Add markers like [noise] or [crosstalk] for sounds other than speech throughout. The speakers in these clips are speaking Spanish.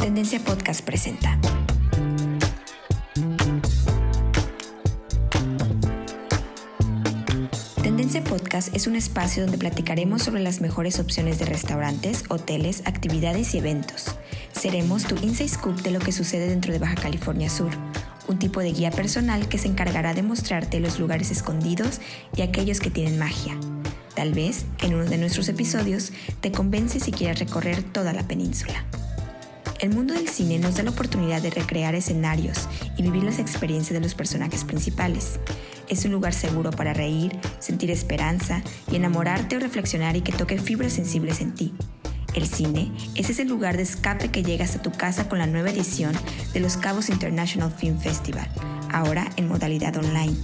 Tendencia Podcast presenta. Tendencia Podcast es un espacio donde platicaremos sobre las mejores opciones de restaurantes, hoteles, actividades y eventos. Seremos tu inside scoop de lo que sucede dentro de Baja California Sur, un tipo de guía personal que se encargará de mostrarte los lugares escondidos y aquellos que tienen magia. Tal vez en uno de nuestros episodios te convence si quieres recorrer toda la península. El mundo del cine nos da la oportunidad de recrear escenarios y vivir las experiencias de los personajes principales. Es un lugar seguro para reír, sentir esperanza y enamorarte o reflexionar y que toque fibras sensibles en ti. El cine es ese lugar de escape que llegas a tu casa con la nueva edición de Los Cabos International Film Festival, ahora en modalidad online.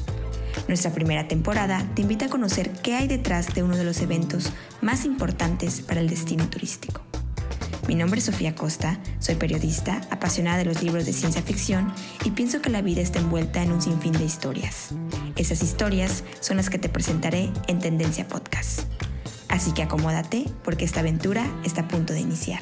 Nuestra primera temporada te invita a conocer qué hay detrás de uno de los eventos más importantes para el destino turístico. Mi nombre es Sofía Costa, soy periodista, apasionada de los libros de ciencia ficción y pienso que la vida está envuelta en un sinfín de historias. Esas historias son las que te presentaré en Tendencia Podcast. Así que acomódate porque esta aventura está a punto de iniciar.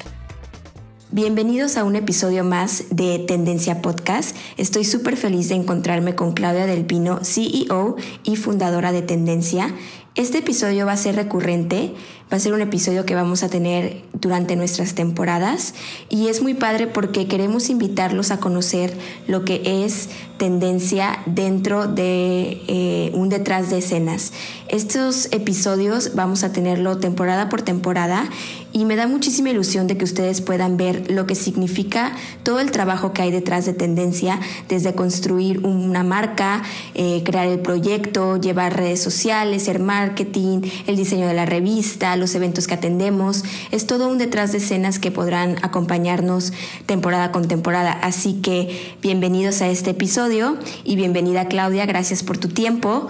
Bienvenidos a un episodio más de Tendencia Podcast. Estoy súper feliz de encontrarme con Claudia Del Pino, CEO y fundadora de Tendencia. Este episodio va a ser recurrente, va a ser un episodio que vamos a tener durante nuestras temporadas y es muy padre porque queremos invitarlos a conocer lo que es tendencia dentro de eh, un detrás de escenas. Estos episodios vamos a tenerlo temporada por temporada y me da muchísima ilusión de que ustedes puedan ver lo que significa todo el trabajo que hay detrás de tendencia, desde construir una marca, eh, crear el proyecto, llevar redes sociales, el marketing, el diseño de la revista, los eventos que atendemos. Es todo un detrás de escenas que podrán acompañarnos temporada con temporada. Así que bienvenidos a este episodio y bienvenida Claudia, gracias por tu tiempo.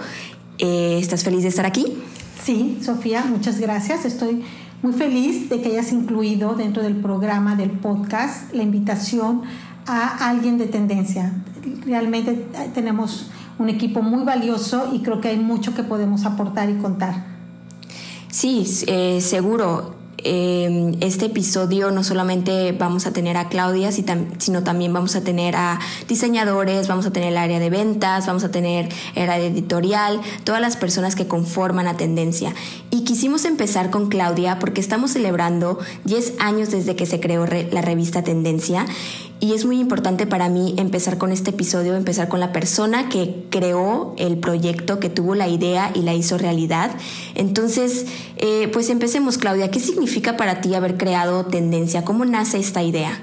Eh, ¿Estás feliz de estar aquí? Sí, Sofía, muchas gracias. Estoy muy feliz de que hayas incluido dentro del programa del podcast la invitación a alguien de tendencia. Realmente eh, tenemos un equipo muy valioso y creo que hay mucho que podemos aportar y contar. Sí, eh, seguro. Eh, este episodio no solamente vamos a tener a Claudia, sino también vamos a tener a diseñadores, vamos a tener el área de ventas, vamos a tener el área editorial, todas las personas que conforman a Tendencia. Y quisimos empezar con Claudia porque estamos celebrando 10 años desde que se creó la revista Tendencia y es muy importante para mí empezar con este episodio, empezar con la persona que creó el proyecto, que tuvo la idea y la hizo realidad. Entonces, eh, pues empecemos, Claudia. ¿Qué significa para ti haber creado Tendencia? ¿Cómo nace esta idea?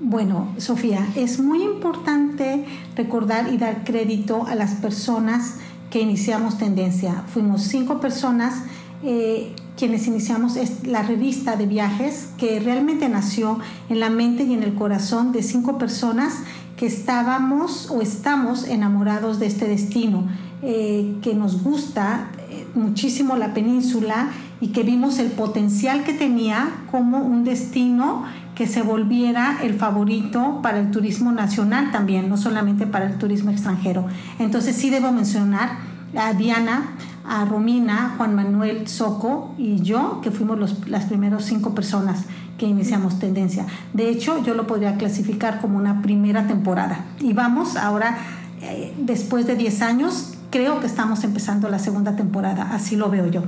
Bueno, Sofía, es muy importante recordar y dar crédito a las personas que iniciamos Tendencia. Fuimos cinco personas eh, quienes iniciamos la revista de viajes que realmente nació en la mente y en el corazón de cinco personas que estábamos o estamos enamorados de este destino, eh, que nos gusta eh, muchísimo la península y que vimos el potencial que tenía como un destino que se volviera el favorito para el turismo nacional también, no solamente para el turismo extranjero. Entonces sí debo mencionar a Diana, a Romina, Juan Manuel Soco y yo, que fuimos las primeras cinco personas que iniciamos Tendencia. De hecho, yo lo podría clasificar como una primera temporada. Y vamos ahora, eh, después de 10 años, creo que estamos empezando la segunda temporada, así lo veo yo.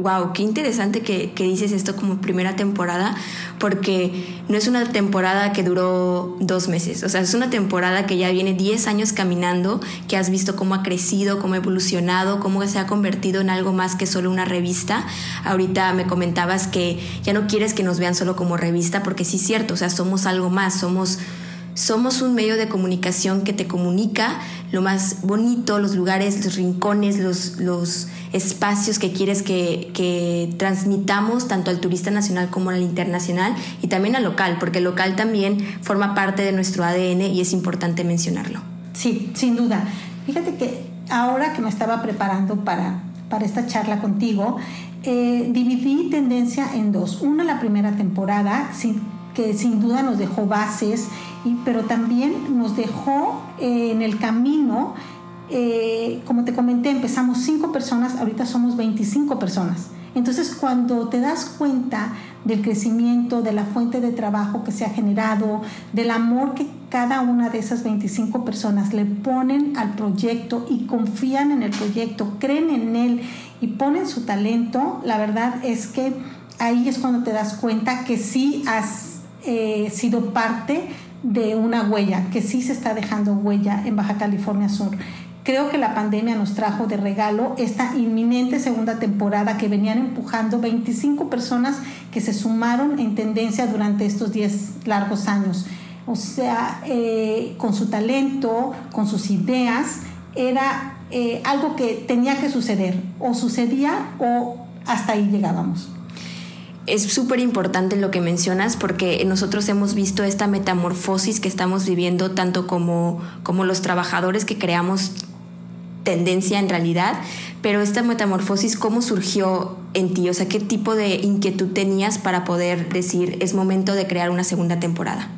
Wow, qué interesante que, dices esto como primera temporada, porque no es una temporada que duró dos meses, o sea, es una temporada que ya viene 10 años caminando, que has visto cómo ha crecido, cómo ha evolucionado, cómo se ha convertido en algo más que solo una revista. Ahorita me comentabas que ya no quieres que nos vean solo como revista, porque sí es cierto, o sea, somos algo más, somos somos un medio de comunicación que te comunica lo más bonito, los lugares, los rincones, los, los espacios que quieres que, que, transmitamos tanto al turista nacional como al internacional y también al local, porque el local también forma parte de nuestro ADN y es importante mencionarlo. Sí, sin duda. Fíjate que ahora que me estaba preparando para, para esta charla contigo, eh, dividí tendencia en dos. Una, la primera temporada, que sin duda nos dejó bases pero también nos dejó eh, en el camino, eh, como te comenté, empezamos cinco personas, ahorita somos 25 personas. Entonces, cuando te das cuenta del crecimiento, de la fuente de trabajo que se ha generado, del amor que cada una de esas 25 personas le ponen al proyecto y confían en el proyecto, creen en él y ponen su talento, la verdad es que ahí es cuando te das cuenta que sí has eh, sido parte de una huella, que sí se está dejando huella en Baja California Sur. Creo que la pandemia nos trajo de regalo esta inminente segunda temporada que venían empujando 25 personas que se sumaron en tendencia durante estos 10 largos años. O sea, eh, con su talento, con sus ideas, era eh, algo que tenía que suceder. O sucedía o hasta ahí llegábamos es súper importante lo que mencionas porque nosotros hemos visto esta metamorfosis que estamos viviendo tanto como, como los trabajadores que creamos tendencia en realidad, pero esta metamorfosis, ¿cómo surgió en ti? O sea, ¿qué tipo de inquietud tenías para poder decir es momento de crear una segunda temporada?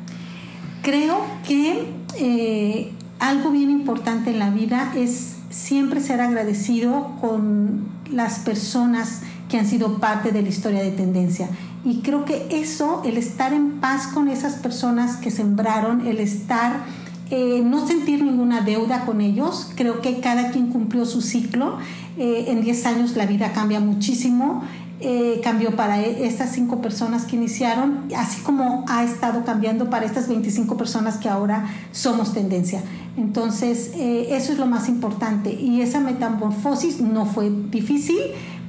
Creo que eh, algo bien importante en la vida es siempre ser agradecido con las personas que han sido parte de la historia de tendencia. Y creo que eso, el estar en paz con esas personas que sembraron, el estar, eh, no sentir ninguna deuda con ellos, creo que cada quien cumplió su ciclo. Eh, en 10 años la vida cambia muchísimo. Eh, cambió para e, estas cinco personas que iniciaron, así como ha estado cambiando para estas 25 personas que ahora somos tendencia. Entonces, eso es lo más importante. Y esa metamorfosis no fue difícil,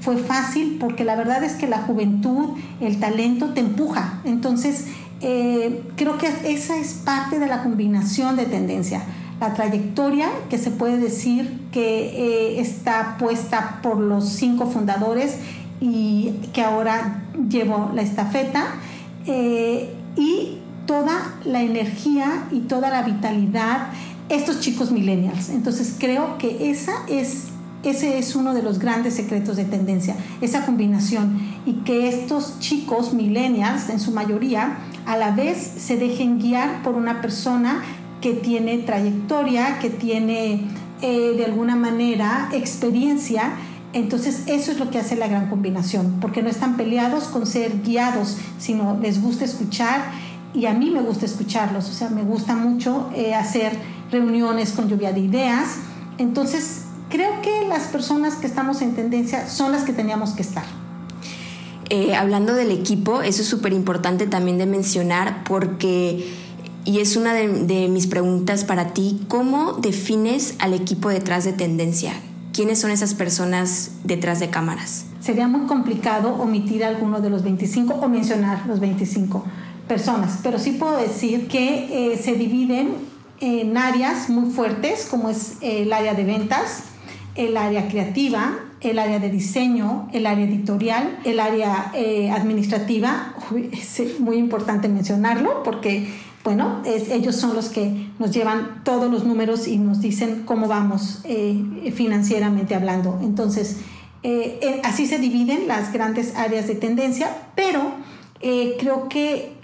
fue fácil porque la verdad es que la juventud, el talento te empuja. Entonces, eh, creo que esa es parte de la combinación de tendencia. La trayectoria que se puede decir que eh, está puesta por los cinco fundadores y que ahora llevo la estafeta eh, y toda la energía y toda la vitalidad estos chicos millennials. Entonces creo que esa es ese es uno de los grandes secretos de tendencia, esa combinación y que estos chicos millennials, en su mayoría, a la vez se dejen guiar por una persona que tiene trayectoria, que tiene eh, de alguna manera experiencia. Entonces eso es lo que hace la gran combinación, porque no están peleados con ser guiados, sino les gusta escuchar y a mí me gusta escucharlos, o sea, me gusta mucho eh, hacer reuniones con lluvia de ideas. Entonces creo que las personas que estamos en tendencia son las que teníamos que estar. Eh, hablando del equipo, eso es súper importante también de mencionar porque, y es una de, mis preguntas para ti, ¿cómo defines al equipo detrás de tendencia? ¿Quiénes son esas personas detrás de cámaras? Sería muy complicado omitir alguno de los 25 o mencionar los 25 personas, pero sí puedo decir que eh, se dividen en áreas muy fuertes, como es el área de ventas, el área creativa, el área de diseño, el área editorial, el área eh, administrativa. [laughs] Es muy importante mencionarlo porque, bueno, ellos son los que nos llevan todos los números y nos dicen cómo vamos eh, financieramente hablando. Entonces, eh, así se dividen las grandes áreas de tendencia, pero creo que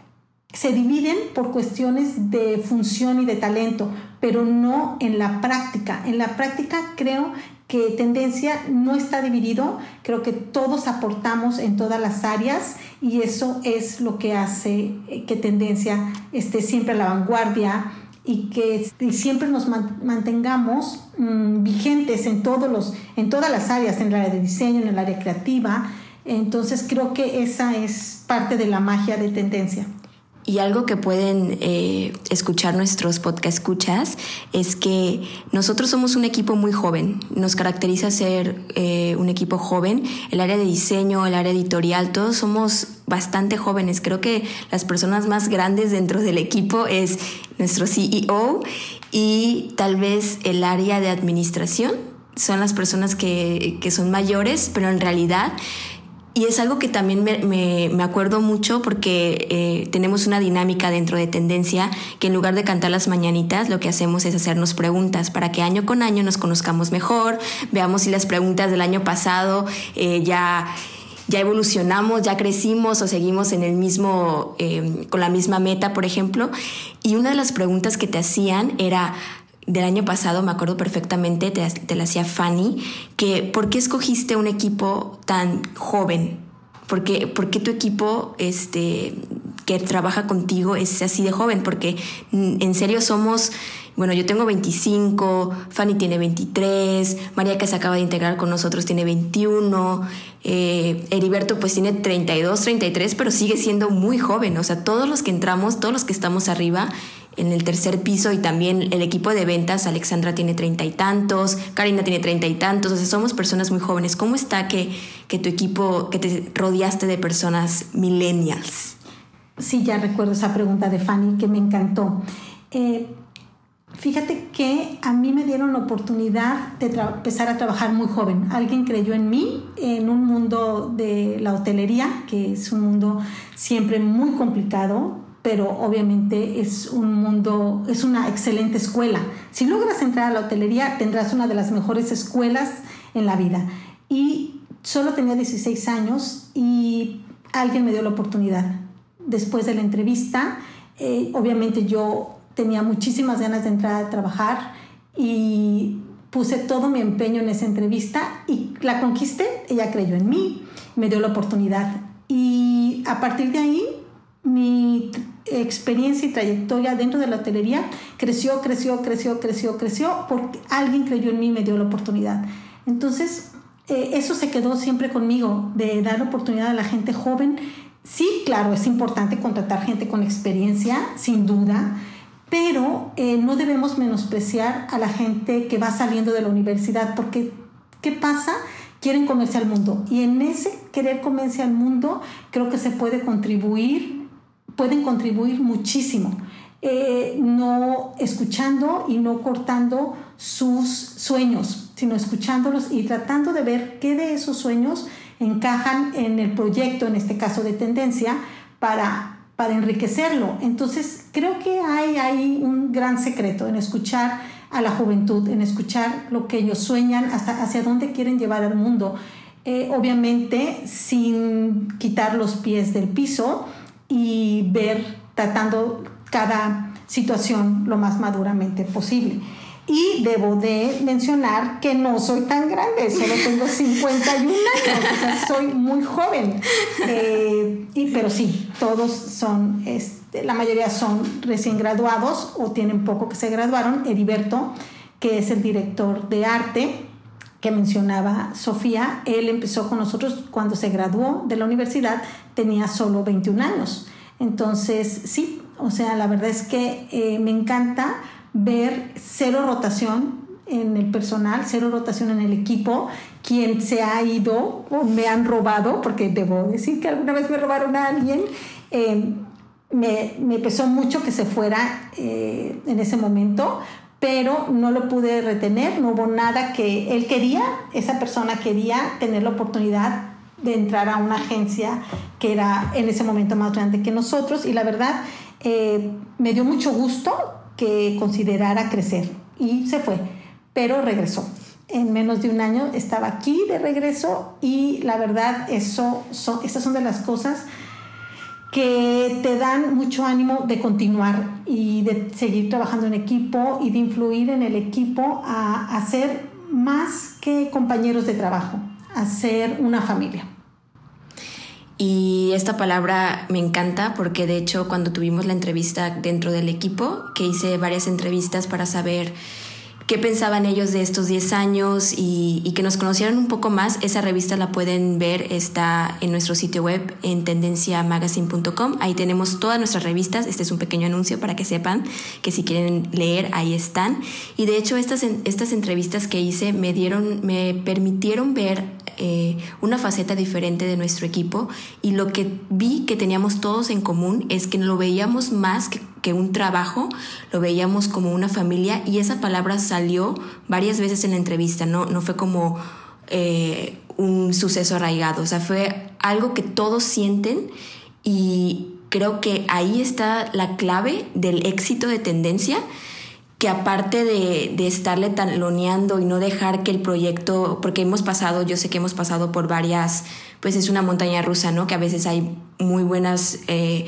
se dividen por cuestiones de función y de talento, pero no en la práctica. En la práctica creo que tendencia no está dividido, creo que todos aportamos en todas las áreas y eso es lo que hace eh, que tendencia esté siempre a la vanguardia y que siempre nos mantengamos mm, vigentes en, todos los, en todas las áreas, en el área de diseño, en el área creativa. Entonces creo que esa es parte de la magia de tendencia. Y algo que pueden eh, escuchar nuestros podcast escuchas es que nosotros somos un equipo muy joven. Nos caracteriza ser eh, un equipo joven. El área de diseño, el área editorial, todos somos bastante jóvenes. Creo que las personas más grandes dentro del equipo es nuestro CEO y tal vez el área de administración. Son las personas que, que son mayores, pero en realidad y es algo que también me, acuerdo mucho porque eh, tenemos una dinámica dentro de Tendencia que en lugar de cantar las mañanitas lo que hacemos es hacernos preguntas para que año con año nos conozcamos mejor, veamos si las preguntas del año pasado eh, ya ya evolucionamos, ya crecimos o seguimos en el mismo, eh, con la misma meta, por ejemplo. Y una de las preguntas que te hacían era, del año pasado, me acuerdo perfectamente, te, la hacía Fanny, que ¿por qué escogiste un equipo tan joven? ¿Por qué, por qué tu equipo este, que trabaja contigo es así de joven? Porque mm, en serio somos bueno, yo tengo 25, Fanny tiene 23, María que se acaba de integrar con nosotros tiene 21, eh, Heriberto pues tiene 32, 33, pero sigue siendo muy joven. O sea, todos los que entramos, todos los que estamos arriba en el tercer piso y también el equipo de ventas, Alexandra tiene treinta y tantos, Karina tiene treinta y tantos, o sea, somos personas muy jóvenes. ¿Cómo está que, que tu equipo, que te rodeaste de personas millennials? Sí, ya recuerdo esa pregunta de Fanny que me encantó. Eh, Fíjate que a mí me dieron la oportunidad de empezar a trabajar muy joven. Alguien creyó en mí en un mundo de la hotelería, que es un mundo siempre muy complicado, pero obviamente es un mundo, es una excelente escuela. Si logras entrar a la hotelería, tendrás una de las mejores escuelas en la vida. Y solo tenía 16 años y alguien me dio la oportunidad. Después de la entrevista, eh, obviamente yo tenía muchísimas ganas de entrar a trabajar y puse todo mi empeño en esa entrevista y la conquisté, ella creyó en mí, me dio la oportunidad y a partir de ahí mi experiencia y trayectoria dentro de la hotelería creció, creció, creció, creció, creció porque alguien creyó en mí y me dio la oportunidad. Entonces, eh, eso se quedó siempre conmigo, de dar oportunidad a la gente joven. Sí, claro, es importante contratar gente con experiencia, sin duda, pero eh, no debemos menospreciar a la gente que va saliendo de la universidad, porque ¿qué pasa? Quieren comerse al mundo y en ese querer comerse al mundo creo que se puede contribuir, pueden contribuir muchísimo. Eh, no escuchando y no cortando sus sueños, sino escuchándolos y tratando de ver qué de esos sueños encajan en el proyecto, en este caso de tendencia, para para enriquecerlo. Entonces, creo que hay, hay un gran secreto en escuchar a la juventud, en escuchar lo que ellos sueñan, hasta hacia dónde quieren llevar al mundo. Eh, obviamente, sin quitar los pies del piso y ver, tratando cada situación lo más maduramente posible. Y debo de mencionar que no soy tan grande, solo tengo 51 años, o sea, soy muy joven. Eh, y, pero sí, todos son, este, la mayoría son recién graduados o tienen poco que se graduaron. Heriberto, que es el director de arte, que mencionaba Sofía, él empezó con nosotros cuando se graduó de la universidad, tenía solo 21 años. Entonces, sí, o sea, la verdad es que eh, me encanta ver cero rotación en el personal, cero rotación en el equipo, quien se ha ido o me han robado, porque debo decir que alguna vez me robaron a alguien, eh, me, pesó mucho que se fuera eh, en ese momento, pero no lo pude retener, no hubo nada que él quería, esa persona quería tener la oportunidad de entrar a una agencia que era en ese momento más grande que nosotros y la verdad eh, me dio mucho gusto que considerara crecer y se fue, pero regresó. En menos de un año estaba aquí de regreso y la verdad, eso son, estas son de las cosas que te dan mucho ánimo de continuar y de seguir trabajando en equipo y de influir en el equipo a, a ser más que compañeros de trabajo, a ser una familia. Y esta palabra me encanta porque de hecho cuando tuvimos la entrevista dentro del equipo, que hice varias entrevistas para saber qué pensaban ellos de estos 10 años y, que nos conocieran un poco más, esa revista la pueden ver, está en nuestro sitio web en tendenciamagazine.com. Ahí tenemos todas nuestras revistas. Este es un pequeño anuncio para que sepan que si quieren leer, ahí están. Y de hecho estas, estas entrevistas que hice me, dieron, me permitieron ver eh, una faceta diferente de nuestro equipo y lo que vi que teníamos todos en común es que lo veíamos más que, un trabajo, lo veíamos como una familia y esa palabra salió varias veces en la entrevista, no, no fue como eh, un suceso arraigado, o sea, fue algo que todos sienten y creo que ahí está la clave del éxito de tendencia que aparte de, de, estarle taloneando y no dejar que el proyecto, porque hemos pasado, yo sé que hemos pasado por varias, pues es una montaña rusa, ¿no? Que a veces hay muy buenas, eh,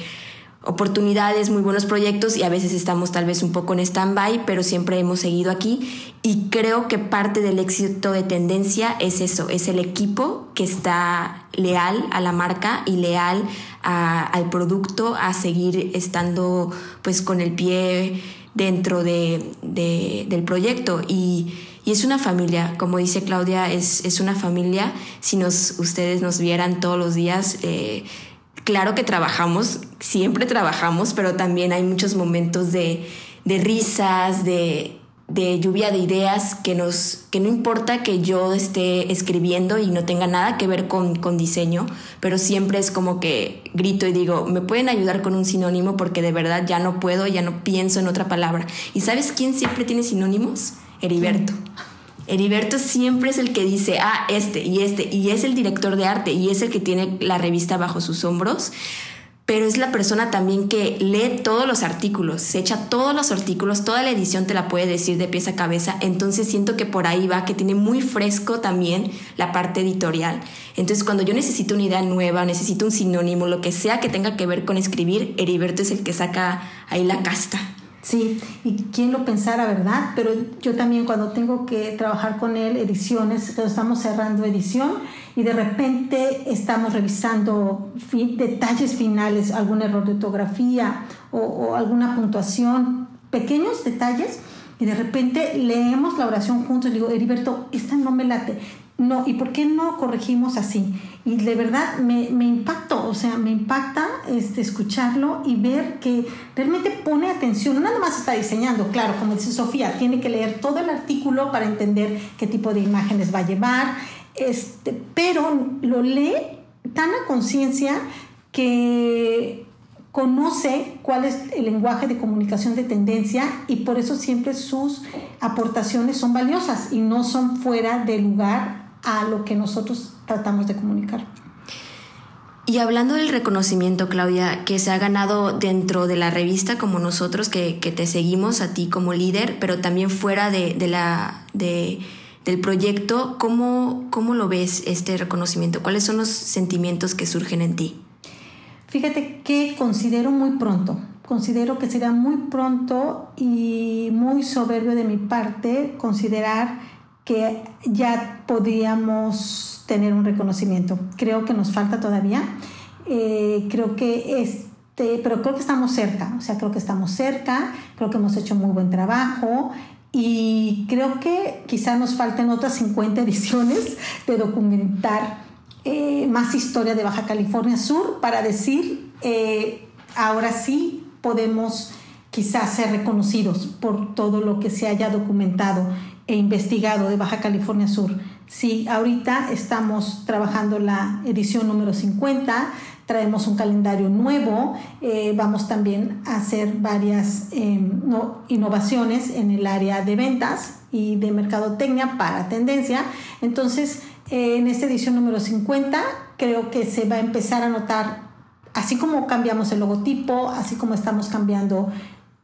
oportunidades, muy buenos proyectos y a veces estamos tal vez un poco en stand-by, pero siempre hemos seguido aquí. Y creo que parte del éxito de tendencia es eso, es el equipo que está leal a la marca y leal al producto, a seguir estando pues con el pie dentro de, del proyecto. Y, es una familia, como dice Claudia, es, es una familia, si nos, ustedes nos vieran todos los días, eh, claro que trabajamos, siempre trabajamos, pero también hay muchos momentos de, risas, de, lluvia de ideas que nos que no importa que yo esté escribiendo y no tenga nada que ver con, con, diseño, pero siempre es como que grito y digo, me pueden ayudar con un sinónimo porque de verdad ya no puedo, ya no pienso en otra palabra. ¿Y sabes quién siempre tiene sinónimos? Heriberto. Heriberto siempre es el que dice, ah, este y este, y es el director de arte, y es el que tiene la revista bajo sus hombros, pero es la persona también que lee todos los artículos, se echa todos los artículos, toda la edición te la puede decir de pieza a cabeza, entonces siento que por ahí va, que tiene muy fresco también la parte editorial. Entonces cuando yo necesito una idea nueva, necesito un sinónimo, lo que sea que tenga que ver con escribir, Heriberto es el que saca ahí la casta. Sí, y quién lo pensara, ¿verdad? Pero yo también cuando tengo que trabajar con él, ediciones, estamos cerrando edición y de repente estamos revisando detalles finales, algún error de ortografía o, o alguna puntuación, pequeños detalles, y de repente leemos la oración juntos y digo, Heriberto, esta no me late no, ¿y por qué no corregimos así? Y de verdad me, me impactó, o sea, me impacta este, escucharlo y ver que realmente pone atención, nada más está diseñando, claro, como dice Sofía, tiene que leer todo el artículo para entender qué tipo de imágenes va a llevar, este, pero lo lee tan a conciencia que conoce cuál es el lenguaje de comunicación de tendencia y por eso siempre sus aportaciones son valiosas y no son fuera de lugar a lo que nosotros tratamos de comunicar. Y hablando del reconocimiento, Claudia, que se ha ganado dentro de la revista como nosotros, que, te seguimos a ti como líder, pero también fuera de, la, del proyecto, ¿cómo, ¿cómo lo ves este reconocimiento? ¿Cuáles son los sentimientos que surgen en ti? Fíjate que considero muy pronto, considero que será muy pronto y muy soberbio de mi parte considerar que ya podríamos tener un reconocimiento. Creo que nos falta todavía. Eh, creo que este, pero creo que estamos cerca, o sea, creo que estamos cerca, creo que hemos hecho muy buen trabajo y creo que quizá nos falten otras 50 ediciones de documentar eh, más historia de Baja California Sur para decir, eh, ahora sí podemos quizás ser reconocidos por todo lo que se haya documentado e investigado de Baja California Sur. Sí, ahorita estamos trabajando la edición número 50, traemos un calendario nuevo, eh, vamos también a hacer varias em, innovaciones en el área de ventas y de mercadotecnia para tendencia. Entonces, eh, en esta edición número 50 creo que se va a empezar a notar, así como cambiamos el logotipo, así como estamos cambiando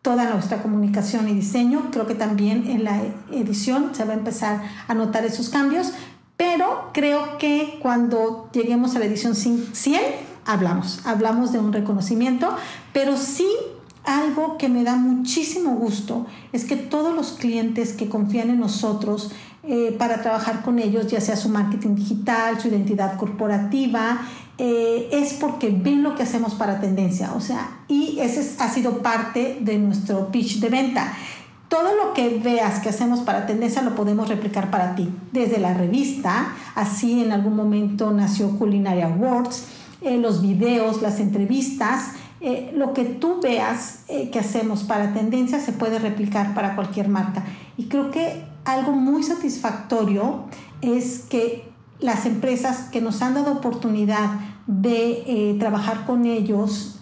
toda nuestra comunicación y diseño. Creo que también en la edición se va a empezar a notar esos cambios, pero creo que cuando lleguemos a la edición 100, hablamos, hablamos de un reconocimiento, pero sí algo que me da muchísimo gusto es que todos los clientes que confían en nosotros eh, para trabajar con ellos, ya sea su marketing digital, su identidad corporativa, eh, es porque ven lo que hacemos para tendencia, o sea, y ese ha sido parte de nuestro pitch de venta. Todo lo que veas que hacemos para tendencia lo podemos replicar para ti, desde la revista, así en algún momento nació Culinary Awards, eh, los videos, las entrevistas, eh, lo que tú veas que hacemos para tendencia se puede replicar para cualquier marca. Y creo que algo muy satisfactorio es que las empresas que nos han dado oportunidad de eh, trabajar con ellos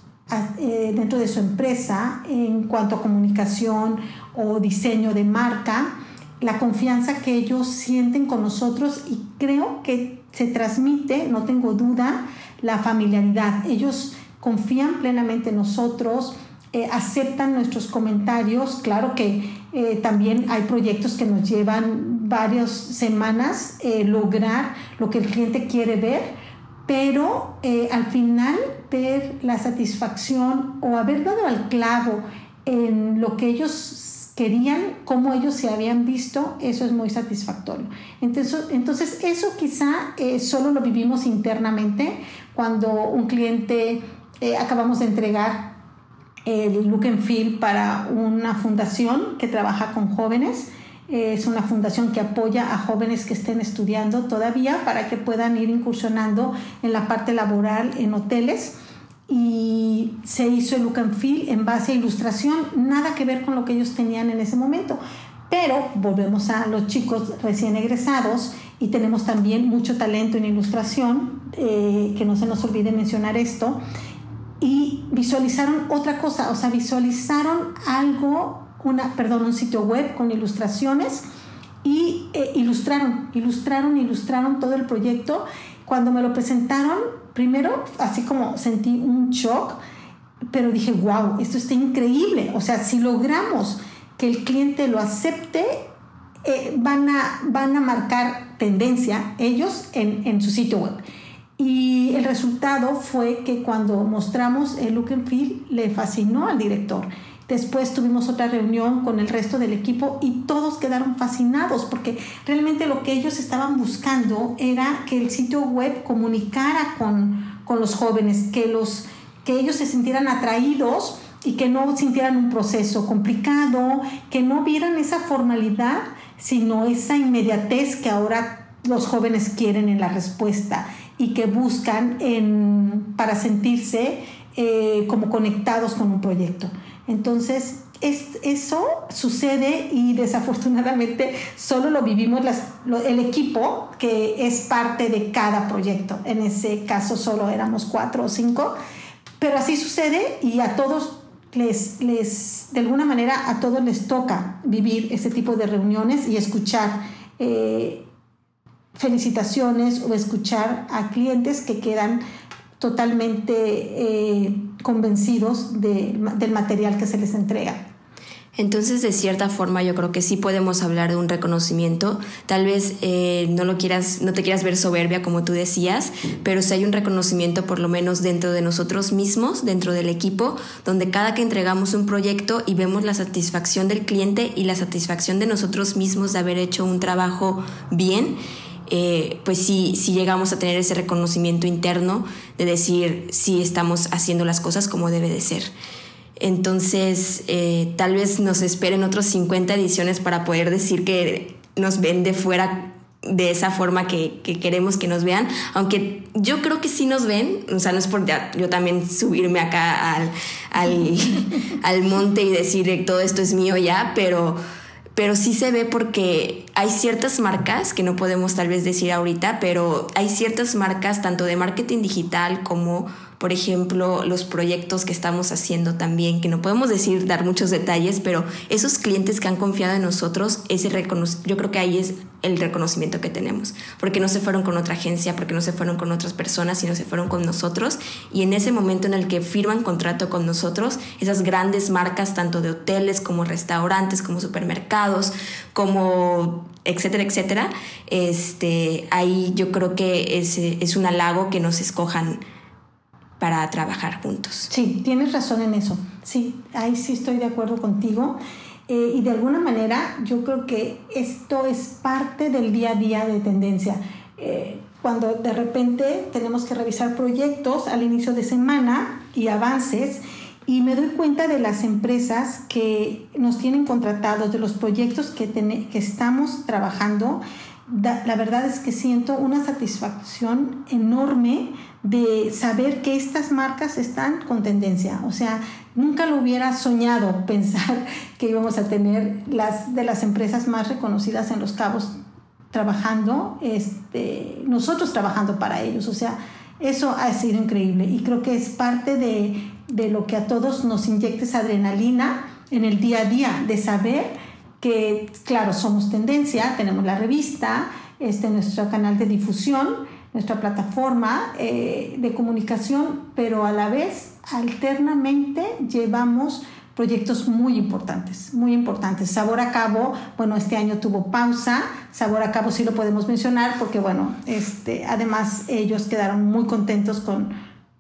eh, dentro de su empresa en cuanto a comunicación o diseño de marca, la confianza que ellos sienten con nosotros y creo que se transmite, no tengo duda, la familiaridad. Ellos confían plenamente en nosotros, eh, aceptan nuestros comentarios. Claro que también hay proyectos que nos llevan varias semanas eh, lograr lo que el cliente quiere ver, pero eh, al final ver la satisfacción o haber dado al clavo en lo que ellos querían, cómo ellos se habían visto, eso es muy satisfactorio. Entonces, entonces eso quizá eh, solo lo vivimos internamente cuando un cliente acabamos de entregar el look and feel para una fundación que trabaja con jóvenes es una fundación que apoya a jóvenes que estén estudiando todavía para que puedan ir incursionando en la parte laboral en hoteles. Y se hizo el look and feel en base a ilustración, nada que ver con lo que ellos tenían en ese momento. Pero volvemos a los chicos recién egresados y tenemos también mucho talento en ilustración, eh, que no se nos olvide mencionar esto, y visualizaron otra cosa, o sea, visualizaron algo una, perdón, un sitio web con ilustraciones y eh, ilustraron, ilustraron, ilustraron todo el proyecto. Cuando me lo presentaron, primero, así como sentí un shock, pero dije, wow, esto está increíble. O sea, si logramos que el cliente lo acepte, eh, van, a, van a marcar tendencia ellos en, en, su sitio web. Y el resultado fue que cuando mostramos el look and feel, le fascinó al director. Después tuvimos otra reunión con el resto del equipo y todos quedaron fascinados porque realmente lo que ellos estaban buscando era que el sitio web comunicara con, con los jóvenes, que, los, que ellos se sintieran atraídos y que no sintieran un proceso complicado, que no vieran esa formalidad, sino esa inmediatez que ahora los jóvenes quieren en la respuesta y que buscan en, para sentirse eh, como conectados con un proyecto. Entonces, eso sucede y desafortunadamente solo lo vivimos el equipo que es parte de cada proyecto. En ese caso solo éramos cuatro o cinco, pero así sucede y a todos les, de alguna manera a todos les toca vivir ese tipo de reuniones y escuchar eh, felicitaciones o escuchar a clientes que quedan totalmente eh, convencidos del material que se les entrega. Entonces, de cierta forma, yo creo que sí podemos hablar de un reconocimiento. Tal vez eh, no lo quieras, no te quieras ver soberbia, como tú decías, pero si hay un reconocimiento, por lo menos dentro de nosotros mismos, dentro del equipo, donde cada que entregamos un proyecto y vemos la satisfacción del cliente y la satisfacción de nosotros mismos de haber hecho un trabajo bien, eh, pues sí, llegamos a tener ese reconocimiento interno de decir si estamos haciendo las cosas como debe de ser. Entonces, eh, tal vez nos esperen otros 50 ediciones para poder decir que nos ven de fuera de esa forma que, queremos que nos vean, aunque yo creo que sí nos ven, o sea, no es por yo también subirme acá al, al, [laughs] al monte y decir todo esto es mío ya, pero pero sí se ve porque hay ciertas marcas que no podemos tal vez decir ahorita, pero hay ciertas marcas tanto de marketing digital como por ejemplo, los proyectos que estamos haciendo también, que no podemos decir, dar muchos detalles, pero esos clientes que han confiado en nosotros, ese yo creo que ahí es el reconocimiento que tenemos, porque no se fueron con otra agencia, porque no se fueron con otras personas, sino se fueron con nosotros. Y en ese momento en el que firman contrato con nosotros, esas grandes marcas, tanto de hoteles como restaurantes, como supermercados, como etcétera, etcétera, este, ahí yo creo que es, es un halago que nos escojan para trabajar juntos. Sí, tienes razón en eso. Sí, ahí sí estoy de acuerdo contigo. Eh, y de alguna manera yo creo que esto es parte del día a día de tendencia. Eh, cuando de repente tenemos que revisar proyectos al inicio de semana y avances, y me doy cuenta de las empresas que nos tienen contratados, de los proyectos que, que estamos trabajando, la verdad es que siento una satisfacción enorme de saber que estas marcas están con tendencia. O sea, nunca lo hubiera soñado [laughs] pensar que íbamos a tener las de las empresas más reconocidas en Los Cabos trabajando, este, nosotros trabajando para ellos. O sea, eso ha sido increíble y creo que es parte de, de lo que a todos nos inyecta esa adrenalina en el día a día, de saber que, claro, somos tendencia, tenemos la revista, este, nuestro canal de difusión, nuestra plataforma eh, de comunicación, pero a la vez alternamente llevamos proyectos muy importantes, muy importantes. Sabor a Cabo, bueno, este año tuvo pausa. Sabor a Cabo sí lo podemos mencionar porque, bueno, este, además ellos quedaron muy contentos con,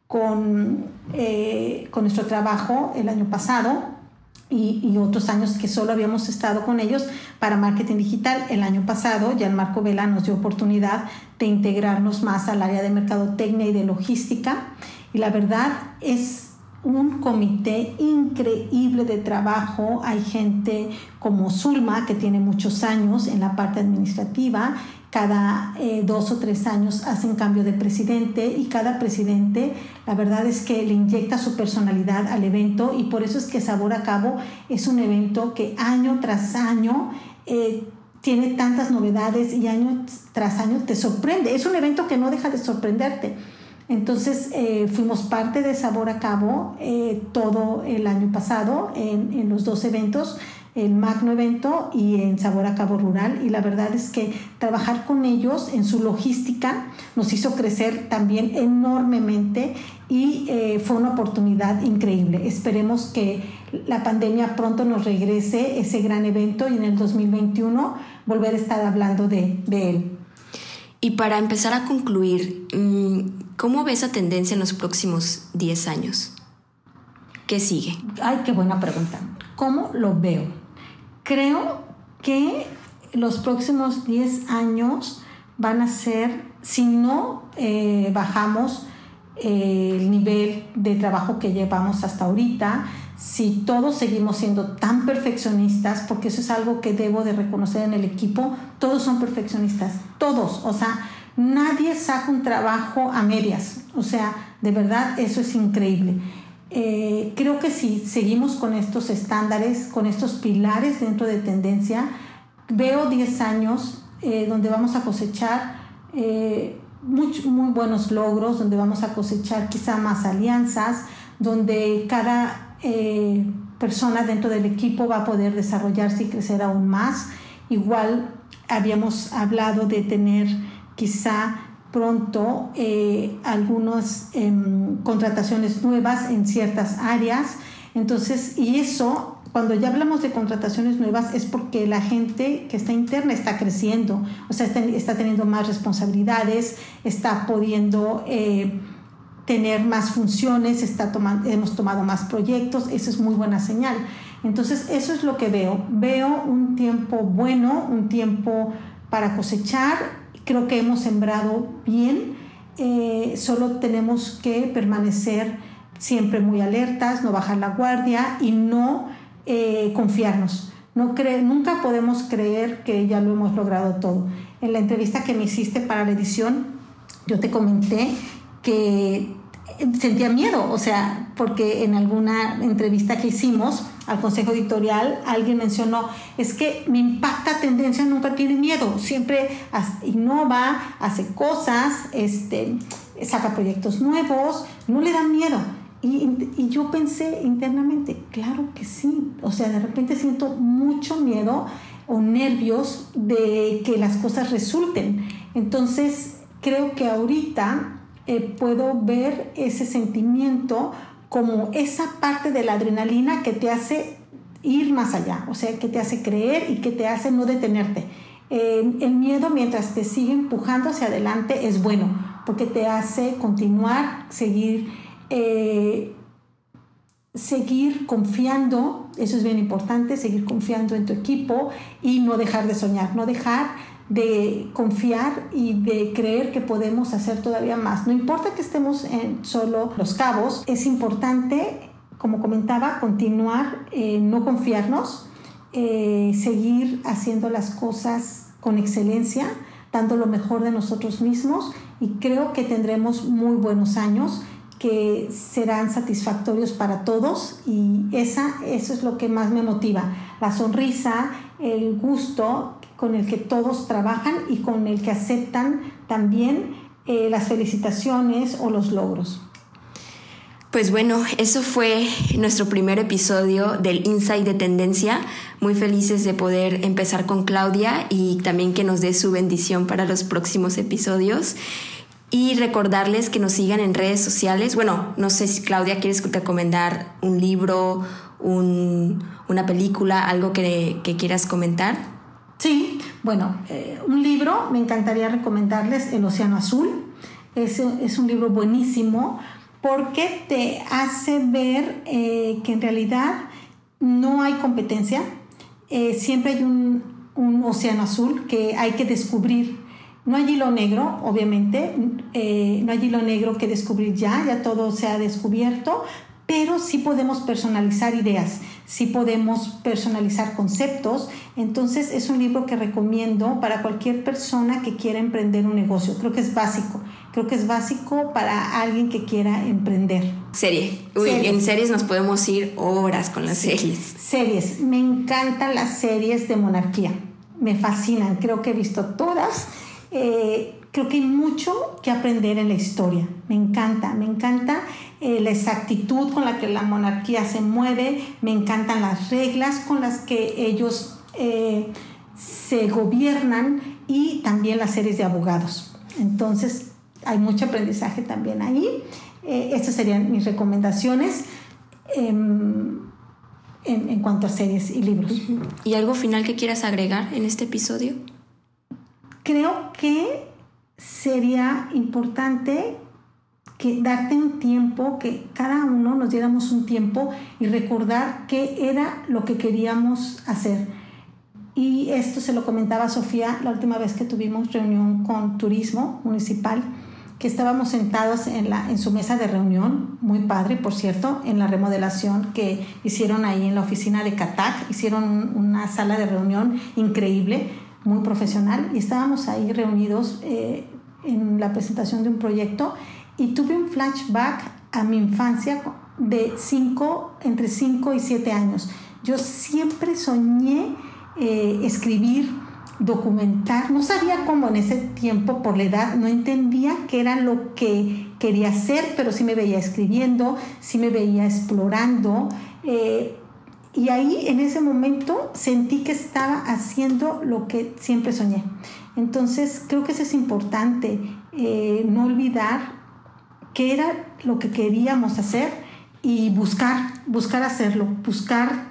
con, eh, con nuestro trabajo el año pasado y, otros años que solo habíamos estado con ellos para marketing digital. El año pasado, ya Marco Vela nos dio oportunidad de integrarnos más al área de mercadotecnia y de logística. Y la verdad es un comité increíble de trabajo. Hay gente como Zulma, que tiene muchos años en la parte administrativa. Cada eh, dos o tres años hacen cambio de presidente y cada presidente, la verdad es que le inyecta su personalidad al evento y por eso es que Sabor a Cabo es un evento que año tras año eh, tiene tantas novedades y año tras año te sorprende. Es un evento que no deja de sorprenderte. Entonces eh, fuimos parte de Sabor a Cabo eh, todo el año pasado en, en, los dos eventos, el Magno evento y en Sabor a Cabo Rural. Y la verdad es que trabajar con ellos en su logística nos hizo crecer también enormemente y eh, fue una oportunidad increíble. Esperemos que la pandemia pronto nos regrese ese gran evento y en el 2021 volver a estar hablando de, de él. Y para empezar a concluir, mm, ¿cómo ves esa tendencia en los próximos 10 años? ¿Qué sigue? Ay, qué buena pregunta. ¿Cómo lo veo? Creo que los próximos 10 años van a ser, si no eh, bajamos eh, el nivel de trabajo que llevamos hasta ahorita, si todos seguimos siendo tan perfeccionistas, porque eso es algo que debo de reconocer en el equipo, todos son perfeccionistas, todos, o sea, nadie saca un trabajo a medias, o sea, de verdad eso es increíble. Eh, creo que si seguimos con estos estándares, con estos pilares dentro de tendencia, veo 10 años eh, donde vamos a cosechar eh, muy, buenos logros, donde vamos a cosechar quizá más alianzas, donde cada eh, persona dentro del equipo va a poder desarrollarse y crecer aún más. Igual habíamos hablado de tener quizá pronto eh, algunas em, contrataciones nuevas en ciertas áreas. Entonces, y eso, cuando ya hablamos de contrataciones nuevas, es porque la gente que está interna está creciendo, o sea, está, está teniendo más responsabilidades, está pudiendo... Eh, tener más funciones, está tomando, hemos tomado más proyectos, eso es muy buena señal. Entonces, eso es lo que veo. Veo un tiempo bueno, un tiempo para cosechar. Creo que hemos sembrado bien. Eh, solo tenemos que permanecer siempre muy alertas, no bajar la guardia y no eh, confiarnos. No nunca podemos creer que ya lo hemos logrado todo. En la entrevista que me hiciste para la edición, yo te comenté que sentía miedo, o sea, porque en alguna entrevista que hicimos al consejo editorial alguien mencionó, es que mi impacta tendencia nunca tiene miedo, siempre innova, hace cosas, este, saca proyectos nuevos, no le da miedo. Y, yo pensé internamente, claro que sí, o sea, de repente siento mucho miedo o nervios de que las cosas resulten. Entonces, creo que ahorita eh, puedo ver ese sentimiento como esa parte de la adrenalina que te hace ir más allá, o sea, que te hace creer y que te hace no detenerte. el miedo, mientras te sigue empujando hacia adelante, es bueno, porque te hace continuar, seguir, eh, seguir confiando, eso es bien importante, seguir confiando en tu equipo y no dejar de soñar, no dejar de confiar y de creer que podemos hacer todavía más. No importa que estemos en solo los cabos, es importante, como comentaba, continuar, eh, no confiarnos, eh, seguir haciendo las cosas con excelencia, dando lo mejor de nosotros mismos y creo que tendremos muy buenos años que serán satisfactorios para todos y esa, eso es lo que más me motiva, la sonrisa, el gusto con el que todos trabajan y con el que aceptan también eh, las felicitaciones o los logros. Pues bueno, eso fue nuestro primer episodio del Insight de Tendencia. Muy felices de poder empezar con Claudia y también que nos dé su bendición para los próximos episodios. Y recordarles que nos sigan en redes sociales. Bueno, no sé si Claudia quieres recomendar un libro, una película, algo que, quieras comentar. Sí, bueno, eh, un libro, me encantaría recomendarles El Océano Azul. Es, es un libro buenísimo porque te hace ver eh, que en realidad no hay competencia, eh, siempre hay un, un, océano azul que hay que descubrir. No hay hilo negro, obviamente, no hay hilo negro que descubrir ya, ya todo se ha descubierto, pero sí podemos personalizar ideas, sí podemos personalizar conceptos. Entonces es un libro que recomiendo para cualquier persona que quiera emprender un negocio. Creo que es básico. Creo que es básico para alguien que quiera emprender. Serie. Uy, en series nos podemos ir horas con las series. Series. Me encantan las series de monarquía. Me fascinan. Creo que he visto todas. Eh, creo que hay mucho que aprender en la historia. Me encanta, me encanta eh, la exactitud con la que la monarquía se mueve, me encantan las reglas con las que ellos eh, se gobiernan y también las series de abogados. Entonces, hay mucho aprendizaje también ahí. Eh, estas serían mis recomendaciones em, en, en, cuanto a series y libros. ¿Y algo final que quieras agregar en este episodio? Creo que sería importante que darte un tiempo, que cada uno nos diéramos un tiempo y recordar qué era lo que queríamos hacer. Y esto se lo comentaba Sofía la última vez que tuvimos reunión con turismo municipal, que estábamos sentados en, la, en su mesa de reunión, muy padre, por cierto, en la remodelación que hicieron ahí en la oficina de CATAC, hicieron una sala de reunión increíble, muy profesional, y estábamos ahí reunidos eh, en la presentación de un proyecto y tuve un flashback a mi infancia de cinco, entre 5 y 7 años. Yo siempre soñé eh, escribir, documentar, no sabía cómo en ese tiempo por la edad, no entendía qué era lo que quería hacer, pero sí me veía escribiendo, sí me veía explorando. Eh, y ahí en ese momento sentí que estaba haciendo lo que siempre soñé. Entonces creo que eso es importante, eh, no olvidar qué era lo que queríamos hacer y buscar, buscar hacerlo, buscar,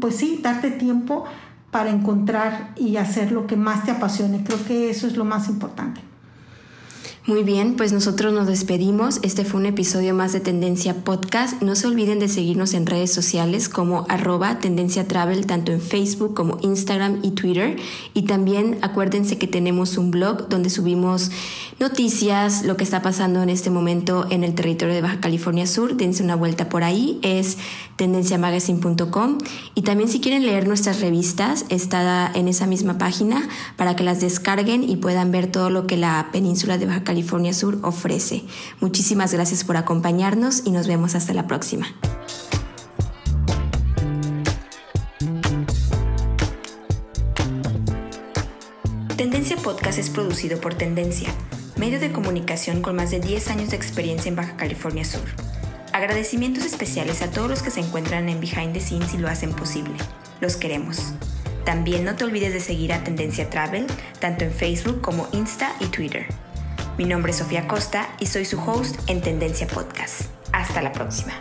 pues sí, darte tiempo para encontrar y hacer lo que más te apasione. Creo que eso es lo más importante. Muy bien, pues nosotros nos despedimos. Este fue un episodio más de Tendencia Podcast. No se olviden de seguirnos en redes sociales como arroba Tendencia Travel, tanto en Facebook como Instagram y Twitter. Y también acuérdense que tenemos un blog donde subimos noticias, lo que está pasando en este momento en el territorio de Baja California Sur. Dense una vuelta por ahí. Es tendenciamagazine.com. Y también si quieren leer nuestras revistas, está en esa misma página para que las descarguen y puedan ver todo lo que la península de Baja California California Sur ofrece. Muchísimas gracias por acompañarnos y nos vemos hasta la próxima. Tendencia Podcast es producido por Tendencia, medio de comunicación con más de 10 años de experiencia en Baja California Sur. Agradecimientos especiales a todos los que se encuentran en Behind the Scenes y lo hacen posible. Los queremos. También no te olvides de seguir a Tendencia Travel, tanto en Facebook como Insta y Twitter. Mi nombre es Sofía Costa y soy su host en Tendencia Podcast. Hasta la próxima.